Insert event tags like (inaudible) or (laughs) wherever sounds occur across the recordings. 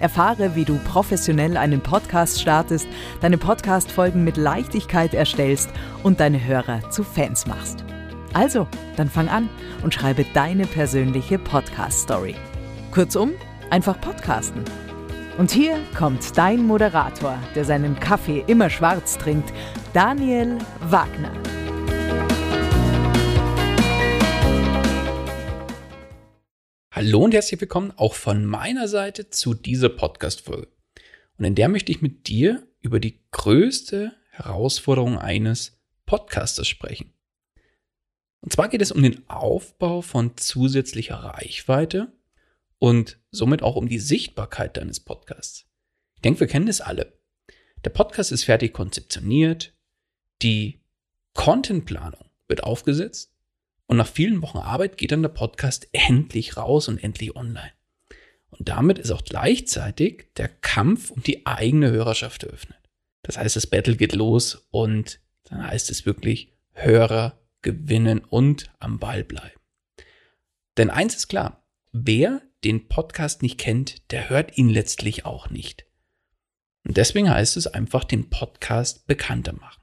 Erfahre, wie du professionell einen Podcast startest, deine Podcast-Folgen mit Leichtigkeit erstellst und deine Hörer zu Fans machst. Also, dann fang an und schreibe deine persönliche Podcast-Story. Kurzum, einfach podcasten. Und hier kommt dein Moderator, der seinen Kaffee immer schwarz trinkt, Daniel Wagner. Hallo und herzlich willkommen auch von meiner Seite zu dieser Podcast-Folge. Und in der möchte ich mit dir über die größte Herausforderung eines Podcasters sprechen. Und zwar geht es um den Aufbau von zusätzlicher Reichweite und somit auch um die Sichtbarkeit deines Podcasts. Ich denke, wir kennen es alle. Der Podcast ist fertig konzeptioniert, die Contentplanung wird aufgesetzt und nach vielen Wochen Arbeit geht dann der Podcast endlich raus und endlich online. Und damit ist auch gleichzeitig der Kampf um die eigene Hörerschaft eröffnet. Das heißt, das Battle geht los und dann heißt es wirklich Hörer gewinnen und am Ball bleiben. Denn eins ist klar, wer den Podcast nicht kennt, der hört ihn letztlich auch nicht. Und deswegen heißt es einfach den Podcast bekannter machen.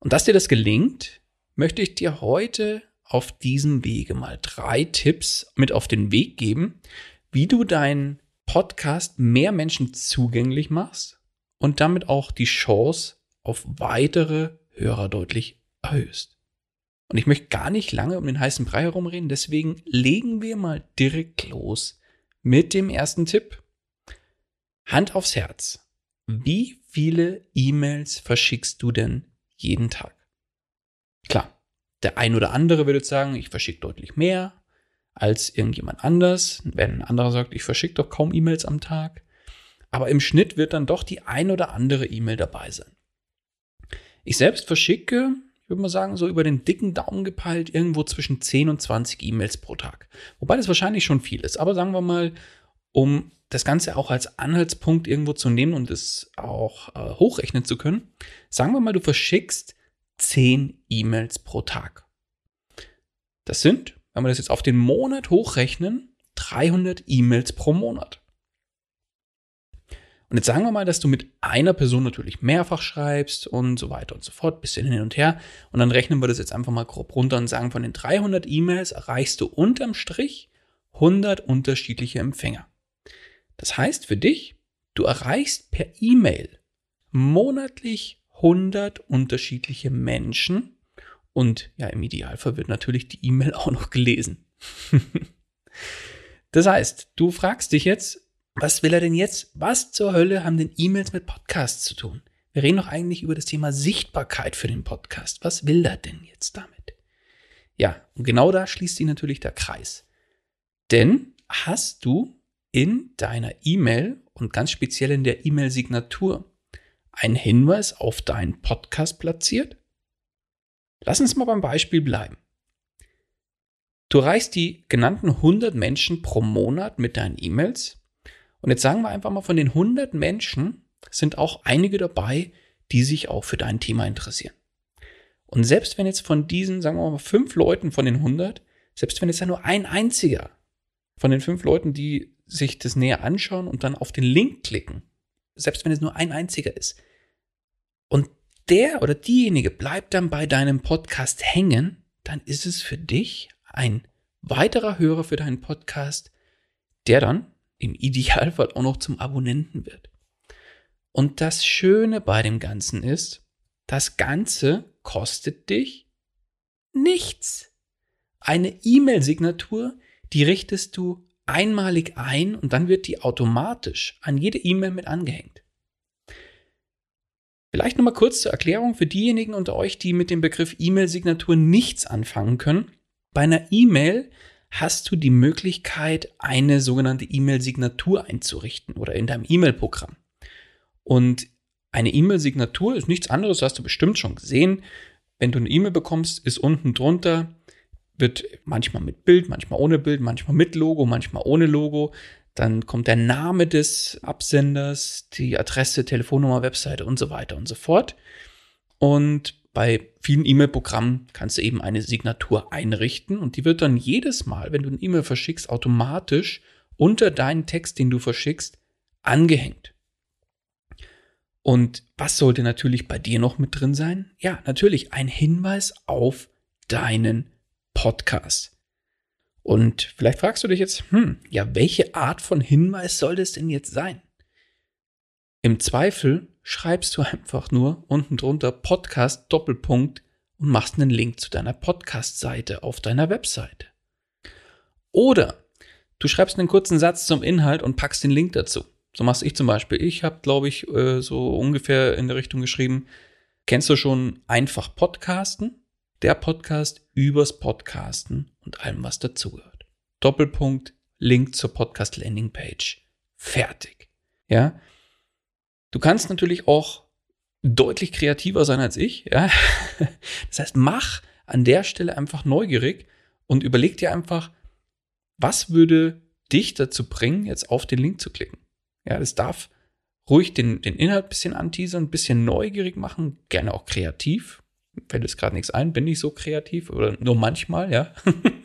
Und dass dir das gelingt, möchte ich dir heute auf diesem Wege mal drei Tipps mit auf den Weg geben, wie du deinen Podcast mehr Menschen zugänglich machst und damit auch die Chance auf weitere Hörer deutlich erhöhst. Und ich möchte gar nicht lange um den heißen Brei herumreden, deswegen legen wir mal direkt los mit dem ersten Tipp. Hand aufs Herz. Wie viele E-Mails verschickst du denn jeden Tag? Klar, der ein oder andere würde sagen, ich verschicke deutlich mehr als irgendjemand anders. Wenn ein anderer sagt, ich verschicke doch kaum E-Mails am Tag. Aber im Schnitt wird dann doch die ein oder andere E-Mail dabei sein. Ich selbst verschicke, ich würde mal sagen, so über den dicken Daumen gepeilt, irgendwo zwischen 10 und 20 E-Mails pro Tag. Wobei das wahrscheinlich schon viel ist. Aber sagen wir mal, um das Ganze auch als Anhaltspunkt irgendwo zu nehmen und es auch äh, hochrechnen zu können, sagen wir mal, du verschickst 10 E-Mails pro Tag. Das sind, wenn wir das jetzt auf den Monat hochrechnen, 300 E-Mails pro Monat. Und jetzt sagen wir mal, dass du mit einer Person natürlich mehrfach schreibst und so weiter und so fort, bisschen hin und her. Und dann rechnen wir das jetzt einfach mal grob runter und sagen, von den 300 E-Mails erreichst du unterm Strich 100 unterschiedliche Empfänger. Das heißt für dich, du erreichst per E-Mail monatlich 100 unterschiedliche Menschen und ja, im Idealfall wird natürlich die E-Mail auch noch gelesen. (laughs) das heißt, du fragst dich jetzt, was will er denn jetzt? Was zur Hölle haben denn E-Mails mit Podcasts zu tun? Wir reden doch eigentlich über das Thema Sichtbarkeit für den Podcast. Was will er denn jetzt damit? Ja, und genau da schließt sich natürlich der Kreis. Denn hast du in deiner E-Mail und ganz speziell in der E-Mail-Signatur einen Hinweis auf deinen Podcast platziert? Lass uns mal beim Beispiel bleiben. Du erreichst die genannten 100 Menschen pro Monat mit deinen E-Mails. Und jetzt sagen wir einfach mal, von den 100 Menschen sind auch einige dabei, die sich auch für dein Thema interessieren. Und selbst wenn jetzt von diesen, sagen wir mal, fünf Leuten von den 100, selbst wenn jetzt da nur ein einziger von den fünf Leuten, die sich das näher anschauen und dann auf den Link klicken, selbst wenn es nur ein einziger ist, und der oder diejenige bleibt dann bei deinem Podcast hängen, dann ist es für dich ein weiterer Hörer für deinen Podcast, der dann im Idealfall auch noch zum Abonnenten wird. Und das Schöne bei dem Ganzen ist, das Ganze kostet dich nichts. Eine E-Mail-Signatur, die richtest du einmalig ein und dann wird die automatisch an jede E-Mail mit angehängt. Vielleicht nochmal kurz zur Erklärung für diejenigen unter euch, die mit dem Begriff E-Mail-Signatur nichts anfangen können. Bei einer E-Mail hast du die Möglichkeit, eine sogenannte E-Mail-Signatur einzurichten oder in deinem E-Mail-Programm. Und eine E-Mail-Signatur ist nichts anderes, hast du bestimmt schon gesehen. Wenn du eine E-Mail bekommst, ist unten drunter, wird manchmal mit Bild, manchmal ohne Bild, manchmal mit Logo, manchmal ohne Logo. Dann kommt der Name des Absenders, die Adresse, Telefonnummer, Webseite und so weiter und so fort. Und bei vielen E-Mail-Programmen kannst du eben eine Signatur einrichten und die wird dann jedes Mal, wenn du eine E-Mail verschickst, automatisch unter deinen Text, den du verschickst, angehängt. Und was sollte natürlich bei dir noch mit drin sein? Ja, natürlich ein Hinweis auf deinen Podcast. Und vielleicht fragst du dich jetzt, hm, ja, welche Art von Hinweis soll das denn jetzt sein? Im Zweifel schreibst du einfach nur unten drunter Podcast Doppelpunkt und machst einen Link zu deiner Podcast-Seite auf deiner Webseite. Oder du schreibst einen kurzen Satz zum Inhalt und packst den Link dazu. So machst ich zum Beispiel. Ich habe, glaube ich, äh, so ungefähr in der Richtung geschrieben, kennst du schon einfach Podcasten? Der Podcast übers Podcasten und allem, was dazugehört. Doppelpunkt, Link zur Podcast Landing Page. Fertig. Ja. Du kannst natürlich auch deutlich kreativer sein als ich. Ja. (laughs) Das heißt, mach an der Stelle einfach neugierig und überleg dir einfach, was würde dich dazu bringen, jetzt auf den Link zu klicken. Ja, das darf ruhig den, den Inhalt ein bisschen anteasern, ein bisschen neugierig machen, gerne auch kreativ. Fällt es gerade nichts ein, bin ich so kreativ oder nur manchmal, ja. (laughs)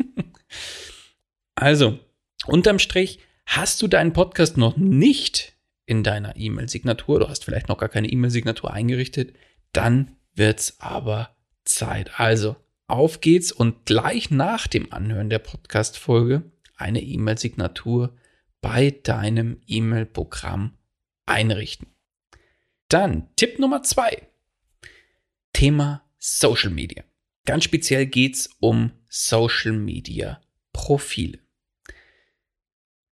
also, unterm Strich, hast du deinen Podcast noch nicht in deiner E-Mail-Signatur, du hast vielleicht noch gar keine E-Mail-Signatur eingerichtet, dann wird's aber Zeit. Also, auf geht's und gleich nach dem Anhören der Podcast-Folge eine E-Mail-Signatur bei deinem E-Mail-Programm einrichten. Dann Tipp Nummer zwei. Thema Social Media. Ganz speziell geht es um Social Media Profile.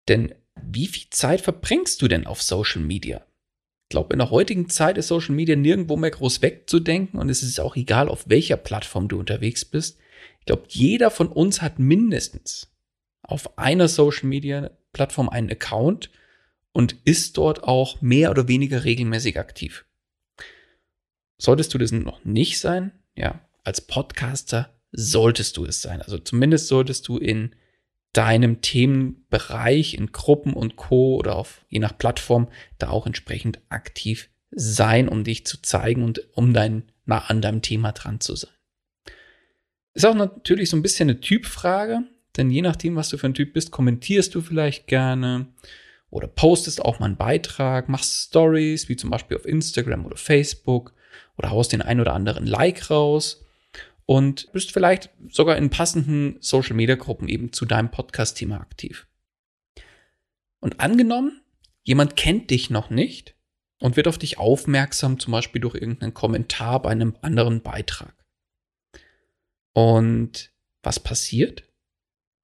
Denn wie viel Zeit verbringst du denn auf Social Media? Ich glaube, in der heutigen Zeit ist Social Media nirgendwo mehr groß wegzudenken und es ist auch egal, auf welcher Plattform du unterwegs bist. Ich glaube, jeder von uns hat mindestens auf einer Social Media Plattform einen Account und ist dort auch mehr oder weniger regelmäßig aktiv. Solltest du das noch nicht sein, ja, als Podcaster solltest du es sein. Also zumindest solltest du in deinem Themenbereich, in Gruppen und Co. oder auf je nach Plattform da auch entsprechend aktiv sein, um dich zu zeigen und um dein, nah an deinem Thema dran zu sein. Ist auch natürlich so ein bisschen eine Typfrage. Denn je nachdem, was du für ein Typ bist, kommentierst du vielleicht gerne oder postest auch mal einen Beitrag, machst Stories, wie zum Beispiel auf Instagram oder Facebook oder haust den ein oder anderen Like raus und bist vielleicht sogar in passenden Social Media Gruppen eben zu deinem Podcast-Thema aktiv. Und angenommen, jemand kennt dich noch nicht und wird auf dich aufmerksam, zum Beispiel durch irgendeinen Kommentar bei einem anderen Beitrag. Und was passiert?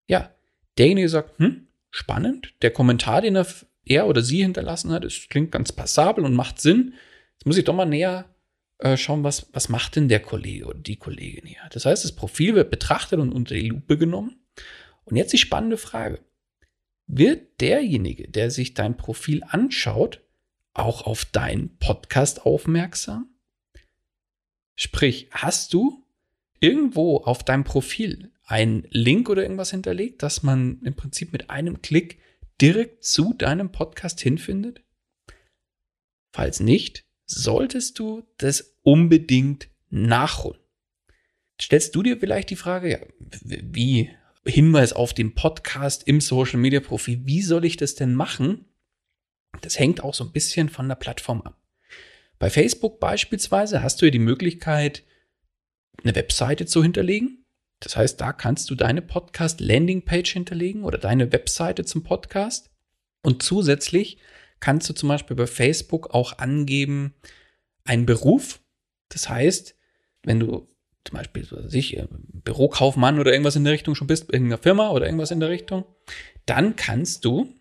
ja, derjenige sagt, hm, spannend, der Kommentar, den er, er oder sie hinterlassen hat, es klingt ganz passabel und macht Sinn. Jetzt muss ich doch mal näher äh, schauen, was, was macht denn der Kollege oder die Kollegin hier. Das heißt, das Profil wird betrachtet und unter die Lupe genommen. Und jetzt die spannende Frage. Wird derjenige, der sich dein Profil anschaut, auch auf deinen Podcast aufmerksam? Sprich, hast du irgendwo auf deinem Profil einen Link oder irgendwas hinterlegt, dass man im Prinzip mit einem Klick direkt zu deinem Podcast hinfindet? Falls nicht, solltest du das unbedingt nachholen. stellst du dir vielleicht die Frage, ja, wie Hinweis auf den Podcast im Social Media Profil, wie soll ich das denn machen? Das hängt auch so ein bisschen von der Plattform ab. Bei Facebook beispielsweise hast du ja die Möglichkeit, eine Webseite zu hinterlegen. Das heißt, da kannst du deine Podcast Landing Page hinterlegen oder deine Webseite zum Podcast. Und zusätzlich kannst du zum Beispiel bei Facebook auch angeben, einen Beruf. Das heißt, wenn du zum Beispiel, so sich, äh, Bürokaufmann oder irgendwas in der Richtung schon bist, irgendeiner Firma oder irgendwas in der Richtung, dann kannst du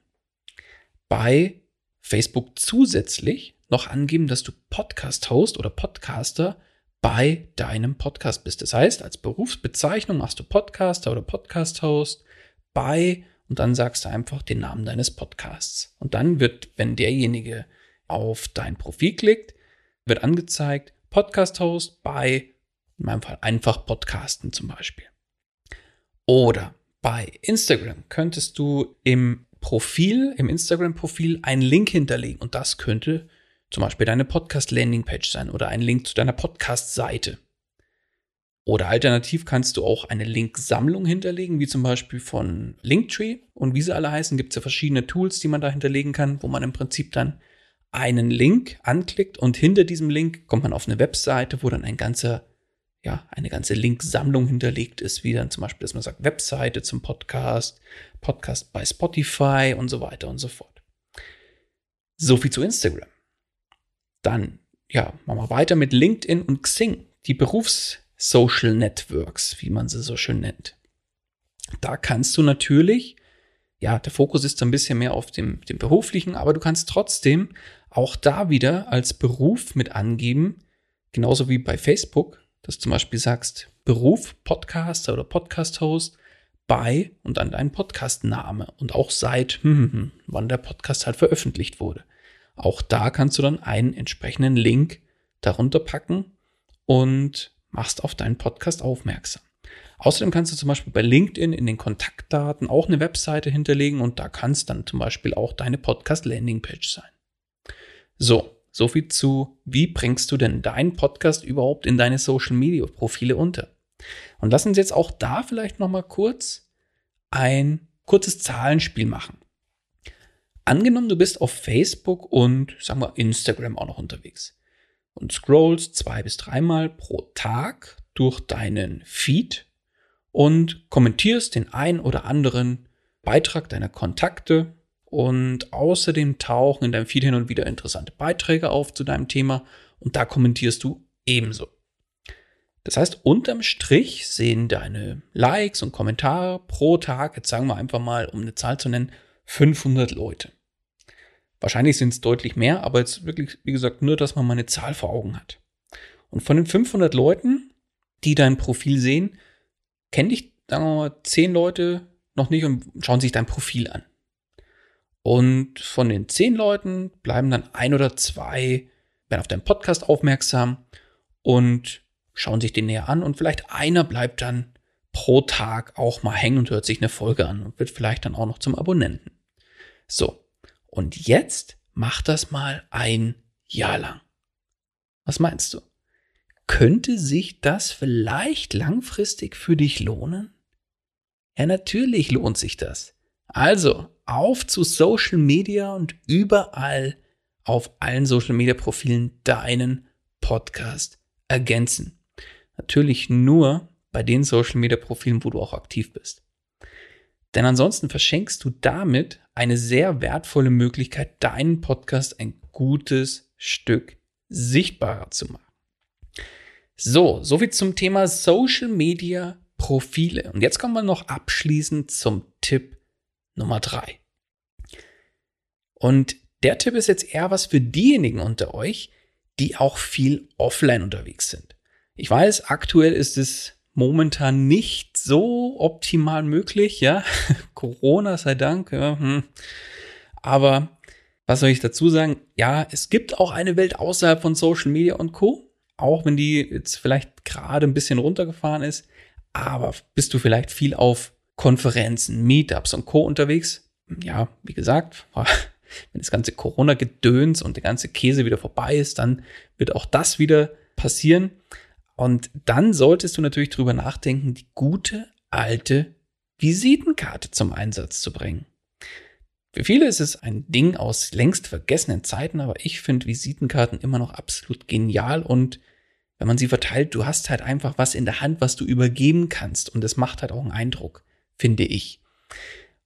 bei Facebook zusätzlich noch angeben, dass du Podcast-Host oder Podcaster bei deinem Podcast bist. Das heißt, als Berufsbezeichnung machst du Podcaster oder Podcast-Host bei und dann sagst du einfach den Namen deines Podcasts. Und dann wird, wenn derjenige auf dein Profil klickt, wird angezeigt Podcast-Host bei, in meinem Fall einfach Podcasten zum Beispiel. Oder bei Instagram könntest du im Profil, im Instagram-Profil einen Link hinterlegen und das könnte zum Beispiel deine Podcast-Landing-Page sein oder ein Link zu deiner Podcast-Seite. Oder alternativ kannst du auch eine Linksammlung hinterlegen, wie zum Beispiel von Linktree. Und wie sie alle heißen, gibt es ja verschiedene Tools, die man da hinterlegen kann, wo man im Prinzip dann einen Link anklickt und hinter diesem Link kommt man auf eine Webseite, wo dann ein ganzer, ja, eine ganze Linksammlung hinterlegt ist, wie dann zum Beispiel, dass man sagt, Webseite zum Podcast, Podcast bei Spotify und so weiter und so fort. So viel zu Instagram. Dann, ja, machen wir weiter mit LinkedIn und Xing, die Berufs- Social Networks, wie man sie so schön nennt. Da kannst du natürlich, ja, der Fokus ist ein bisschen mehr auf dem, dem beruflichen, aber du kannst trotzdem auch da wieder als Beruf mit angeben, genauso wie bei Facebook, dass du zum Beispiel sagst, Beruf, Podcaster oder Podcast-Host bei und dann dein Podcast-Name und auch seit, hm, hm, hm, wann der Podcast halt veröffentlicht wurde. Auch da kannst du dann einen entsprechenden Link darunter packen und machst auf deinen Podcast aufmerksam. Außerdem kannst du zum Beispiel bei LinkedIn in den Kontaktdaten auch eine Webseite hinterlegen und da kann es dann zum Beispiel auch deine Podcast-Landing-Page sein. So, soviel zu, wie bringst du denn deinen Podcast überhaupt in deine Social-Media-Profile unter? Und lass uns jetzt auch da vielleicht nochmal kurz ein kurzes Zahlenspiel machen. Angenommen, du bist auf Facebook und sagen wir Instagram auch noch unterwegs und scrollst zwei bis dreimal pro Tag durch deinen Feed und kommentierst den ein oder anderen Beitrag deiner Kontakte und außerdem tauchen in deinem Feed hin und wieder interessante Beiträge auf zu deinem Thema und da kommentierst du ebenso. Das heißt, unterm Strich sehen deine Likes und Kommentare pro Tag, jetzt sagen wir einfach mal, um eine Zahl zu nennen, 500 Leute. Wahrscheinlich sind es deutlich mehr, aber jetzt wirklich, wie gesagt, nur, dass man mal eine Zahl vor Augen hat. Und von den 500 Leuten, die dein Profil sehen, kennen dich, sagen wir mal, 10 Leute noch nicht und schauen sich dein Profil an. Und von den 10 Leuten bleiben dann ein oder zwei, werden auf deinen Podcast aufmerksam und schauen sich den näher an und vielleicht einer bleibt dann pro Tag auch mal hängen und hört sich eine Folge an und wird vielleicht dann auch noch zum Abonnenten. So, und jetzt mach das mal ein Jahr lang. Was meinst du? Könnte sich das vielleicht langfristig für dich lohnen? Ja, natürlich lohnt sich das. Also, auf zu Social Media und überall auf allen Social Media Profilen deinen Podcast ergänzen. Natürlich nur bei den Social Media Profilen, wo du auch aktiv bist. Denn ansonsten verschenkst du damit eine sehr wertvolle Möglichkeit, deinen Podcast ein gutes Stück sichtbarer zu machen. So, soviel zum Thema Social Media Profile. Und jetzt kommen wir noch abschließend zum Tipp Nummer drei. Und der Tipp ist jetzt eher was für diejenigen unter euch, die auch viel offline unterwegs sind. Ich weiß, aktuell ist es momentan nicht so optimal möglich, ja. (laughs) Corona sei Dank, ja. Hm. Aber was soll ich dazu sagen? Ja, es gibt auch eine Welt außerhalb von Social Media und Co. Auch wenn die jetzt vielleicht gerade ein bisschen runtergefahren ist. Aber bist du vielleicht viel auf Konferenzen, Meetups und Co. unterwegs? Ja, wie gesagt, (laughs) wenn das ganze Corona-Gedöns und der ganze Käse wieder vorbei ist, dann wird auch das wieder passieren. Und dann solltest du natürlich drüber nachdenken, die gute alte Visitenkarte zum Einsatz zu bringen. Für viele ist es ein Ding aus längst vergessenen Zeiten, aber ich finde Visitenkarten immer noch absolut genial und wenn man sie verteilt, du hast halt einfach was in der Hand, was du übergeben kannst und es macht halt auch einen Eindruck, finde ich.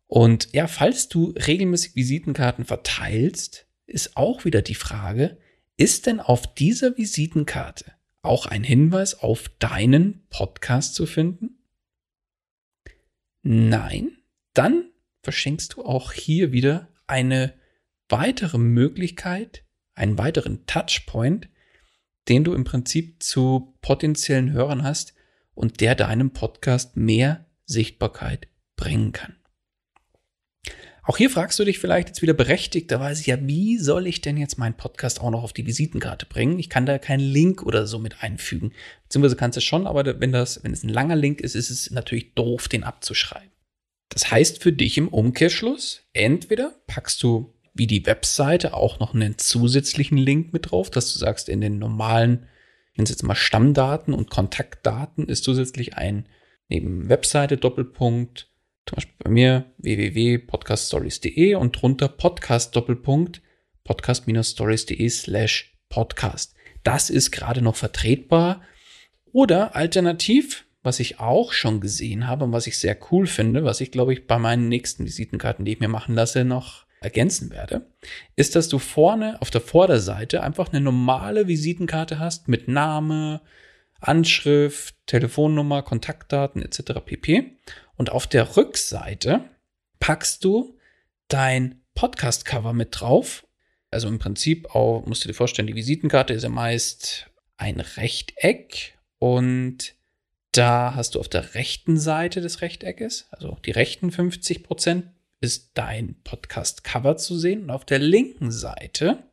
Und ja, falls du regelmäßig Visitenkarten verteilst, ist auch wieder die Frage, ist denn auf dieser Visitenkarte auch ein Hinweis auf deinen Podcast zu finden? Nein, dann verschenkst du auch hier wieder eine weitere Möglichkeit, einen weiteren Touchpoint, den du im Prinzip zu potenziellen Hörern hast und der deinem Podcast mehr Sichtbarkeit bringen kann. Auch hier fragst du dich vielleicht jetzt wieder berechtigterweise, ja, wie soll ich denn jetzt meinen Podcast auch noch auf die Visitenkarte bringen? Ich kann da keinen Link oder so mit einfügen. Beziehungsweise kannst du schon, aber wenn das, wenn es ein langer Link ist, ist es natürlich doof, den abzuschreiben. Das heißt für dich im Umkehrschluss, entweder packst du wie die Webseite auch noch einen zusätzlichen Link mit drauf, dass du sagst, in den normalen, nenne es jetzt mal Stammdaten und Kontaktdaten ist zusätzlich ein neben Webseite Doppelpunkt zum Beispiel bei mir www.podcaststories.de und drunter Podcast Doppelpunkt podcast-stories.de slash podcast. Das ist gerade noch vertretbar. Oder alternativ, was ich auch schon gesehen habe und was ich sehr cool finde, was ich glaube ich bei meinen nächsten Visitenkarten, die ich mir machen lasse, noch ergänzen werde, ist, dass du vorne auf der Vorderseite einfach eine normale Visitenkarte hast mit Name, Anschrift, Telefonnummer, Kontaktdaten etc. pp. Und auf der Rückseite packst du dein Podcast-Cover mit drauf. Also im Prinzip auch, musst du dir vorstellen, die Visitenkarte ist ja meist ein Rechteck und da hast du auf der rechten Seite des Rechteckes, also die rechten 50 Prozent, ist dein Podcast-Cover zu sehen. Und auf der linken Seite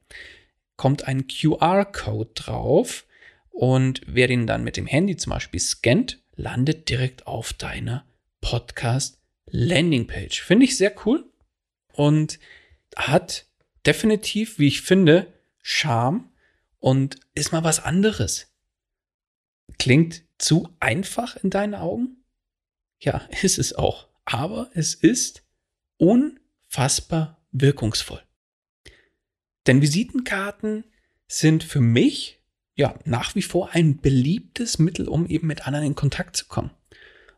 kommt ein QR-Code drauf. Und wer den dann mit dem Handy zum Beispiel scannt, landet direkt auf deiner Podcast Landingpage. Finde ich sehr cool und hat definitiv, wie ich finde, Charme und ist mal was anderes. Klingt zu einfach in deinen Augen? Ja, (laughs) ist es auch. Aber es ist unfassbar wirkungsvoll. Denn Visitenkarten sind für mich ja nach wie vor ein beliebtes Mittel, um eben mit anderen in Kontakt zu kommen.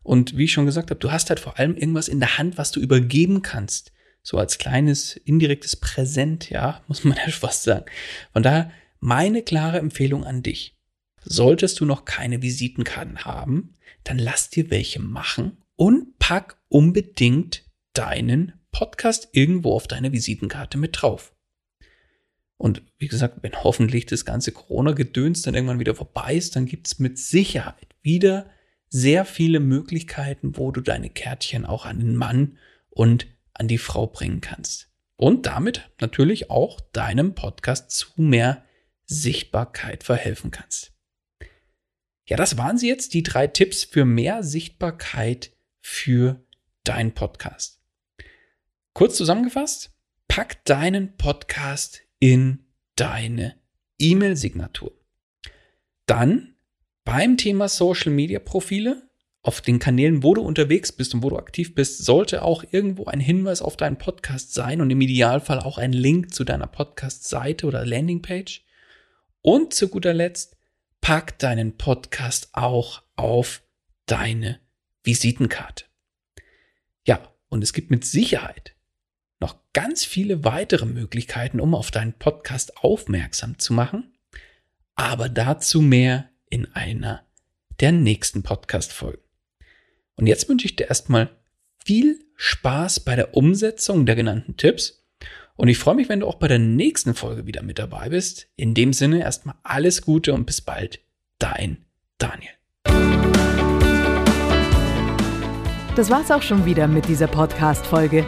Und wie ich schon gesagt habe, du hast halt vor allem irgendwas in der Hand, was du übergeben kannst. So als kleines indirektes Präsent, ja, (laughs) muss man ja fast sagen. Von daher meine klare Empfehlung an dich. Solltest du noch keine Visitenkarten haben, dann lass dir welche machen und pack unbedingt deinen Podcast irgendwo auf deine Visitenkarte mit drauf. Und wie gesagt, wenn hoffentlich das ganze Corona-Gedöns dann irgendwann wieder vorbei ist, dann gibt es mit Sicherheit wieder sehr viele Möglichkeiten, wo du deine Kärtchen auch an den Mann und an die Frau bringen kannst. Und damit natürlich auch deinem Podcast zu mehr Sichtbarkeit verhelfen kannst. Ja, das waren sie jetzt, die drei Tipps für mehr Sichtbarkeit für deinen Podcast. Kurz zusammengefasst, pack deinen Podcast in deine E-Mail-Signatur. Dann beim Thema Social Media Profile auf den Kanälen, wo du unterwegs bist und wo du aktiv bist, sollte auch irgendwo ein Hinweis auf deinen Podcast sein und im Idealfall auch ein Link zu deiner Podcast-Seite oder Landingpage. Und zu guter Letzt, pack deinen Podcast auch auf deine Visitenkarte. Ja, und es gibt mit Sicherheit noch ganz viele weitere Möglichkeiten, um auf deinen Podcast aufmerksam zu machen. Aber dazu mehr in einer der nächsten Podcast-Folgen. Und jetzt wünsche ich dir erstmal viel Spaß bei der Umsetzung der genannten Tipps. Und ich freue mich, wenn du auch bei der nächsten Folge wieder mit dabei bist. In dem Sinne erstmal alles Gute und bis bald. Dein Daniel. Das war's auch schon wieder mit dieser Podcast-Folge.